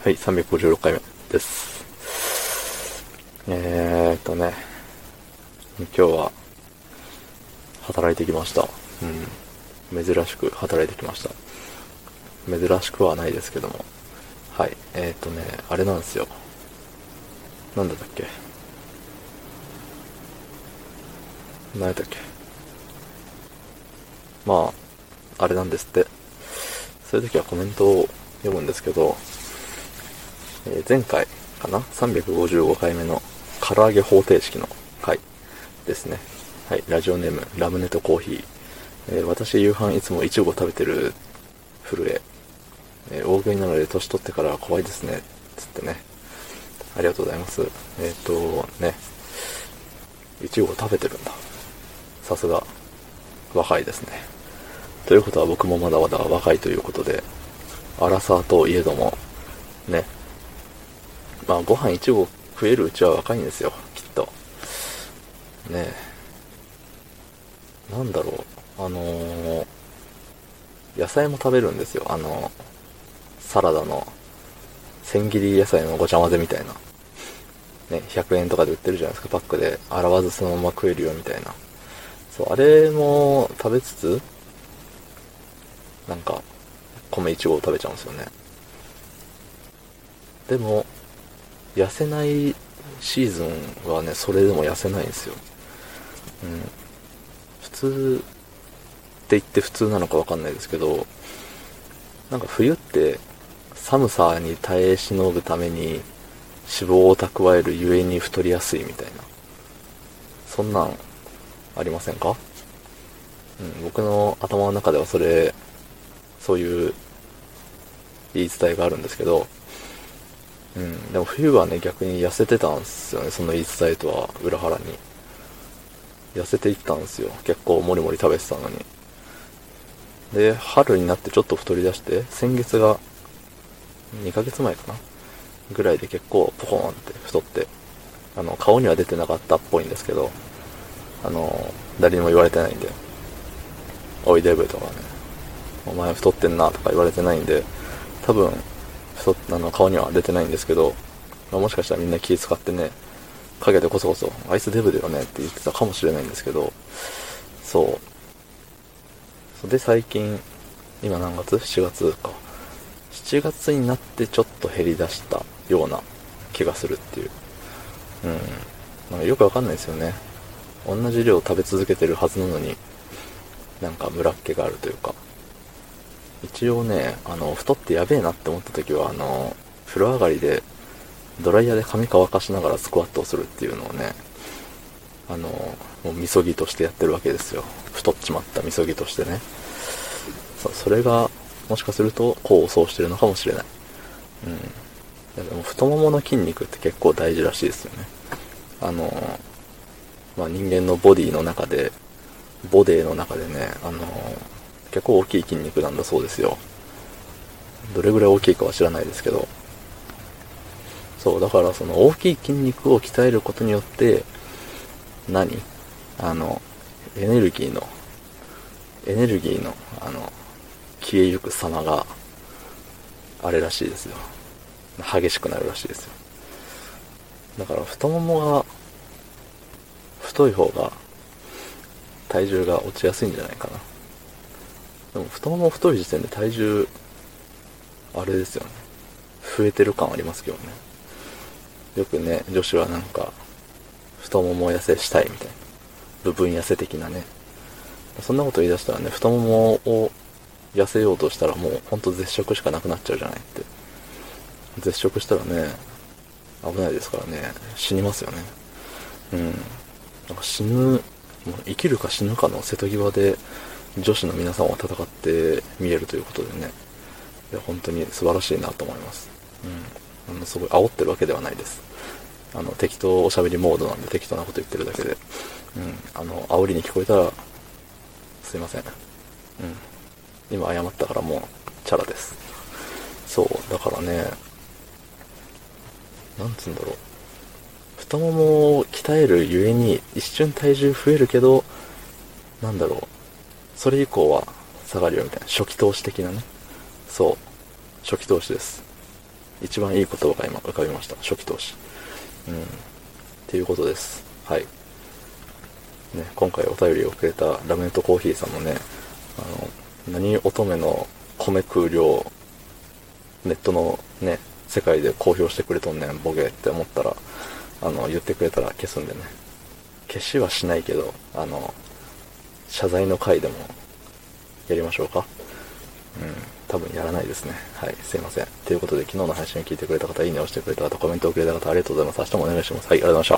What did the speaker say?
はい、356回目です。えーっとね、今日は、働いてきました。うん。珍しく働いてきました。珍しくはないですけども。はい、えーっとね、あれなんですよ。なんだったっけ？何やったっけ？まあ、あれなんですって。そういう時はコメントを読むんですけど、え前回かな ?355 回目の唐揚げ方程式の回ですね。はい、ラジオネーム、ラムネとコーヒー。えー私夕飯いつもイチゴ食べてる震え。えー大食いなので年取ってから怖いですね。つってね。ありがとうございます。えっ、と、ね。イチゴ食べてるんだ。さすが、若いですね。ということは僕もまだまだ若いということで、アラサーといえども、ね。まあ、ご飯一合食えるうちは若いんですよ、きっと。ねえ。なんだろう、あのー野菜も食べるんですよ。あのサラダの、千切り野菜のごちゃ混ぜみたいな。ね、100円とかで売ってるじゃないですか、パックで。洗わずそのまま食えるよみたいな。そう、あれも食べつつ、なんか、米1合食べちゃうんですよね。でも、痩せないシーズンはね、それでも痩せないんですよ。うん。普通って言って普通なのかわかんないですけど、なんか冬って寒さに耐え忍ぶために脂肪を蓄えるゆえに太りやすいみたいな。そんなんありませんか？うん、僕の頭の中ではそれ、そういう言い伝えがあるんですけど、うん、でも冬はね、逆に痩せてたんですよね、その言い伝えとは裏腹に。痩せていったんですよ。結構もりもり食べてたのに。で、春になってちょっと太り出して、先月が2ヶ月前かな？ぐらいで結構ポコーンって太って、あの、顔には出てなかったっぽいんですけど、あの、誰にも言われてないんで、おいデブとかね、お前太ってんなとか言われてないんで、多分、太っあの顔には出てないんですけど、まあ、もしかしたらみんな気使ってね、陰でこそこそ、あいつデブだよねって言ってたかもしれないんですけど、そう。で最近、今何月 ?7 月か。7月になってちょっと減り出したような気がするっていう。うん。なんかよくわかんないですよね。同じ量食べ続けてるはずなのに、なんかムラっ気があるというか。一応ね、あの、太ってやべえなって思った時は、あの、風呂上がりで、ドライヤーで髪乾かしながらスクワットをするっていうのをね、あの、もうみそぎとしてやってるわけですよ。太っちまったみそぎとしてね。そ、それが、もしかすると、功を奏してるのかもしれない。うん。いやでも太ももの筋肉って結構大事らしいですよね。あの、まあ、人間のボディの中で、ボデーの中でね、あの、結構大きい筋肉なんだそうですよ。どれぐらい大きいかは知らないですけど。そう、だからその大きい筋肉を鍛えることによって、何？あの、エネルギーの、エネルギーの、あの、消えゆく様が、あれらしいですよ。激しくなるらしいですよ。だから太ももが、太い方が、体重が落ちやすいんじゃないかな。でも太もも太い時点で体重、あれですよね。増えてる感ありますけどね。よくね、女子はなんか、太もも痩せしたいみたいな。部分痩せ的なね。そんなこと言い出したらね、太ももを痩せようとしたらもうほんと絶食しかなくなっちゃうじゃないって。絶食したらね、危ないですからね、死にますよね。うん。なんか死ぬ、もう生きるか死ぬかの瀬戸際で女子の皆さんは戦って見えるということでね、いや、本当に素晴らしいなと思います。うん。あの、すごい煽ってるわけではないです。あの、適当おしゃべりモードなんで適当なこと言ってるだけで、うん。あの、煽りに聞こえたら、すいません。うん。今謝ったからもう、チャラです。そう、だからね、なんつうんだろう。太ももを鍛えるゆえに一瞬体重増えるけど、なんだろう。それ以降は下がるよみたいな。初期投資的なね。そう。初期投資です。一番いい言葉が今浮かびました。初期投資。うん。っていうことです。はい。ね、今回お便りをくれたラメネットコーヒーさんもね、あの、何乙女の米食う量、ネットのね、世界で公表してくれとんねん、ボケって思ったら、あの、言ってくれたら消すんでね。消しはしないけど、あの、謝罪の回でもやりましょうか。うん、多分やらないですね。はい、すいません。ということで、昨日の配信を聞いてくれた方、いいねをしてくれた方、コメントをくれた方、ありがとうございます。明日もお願いします。はい、ありがとうございました。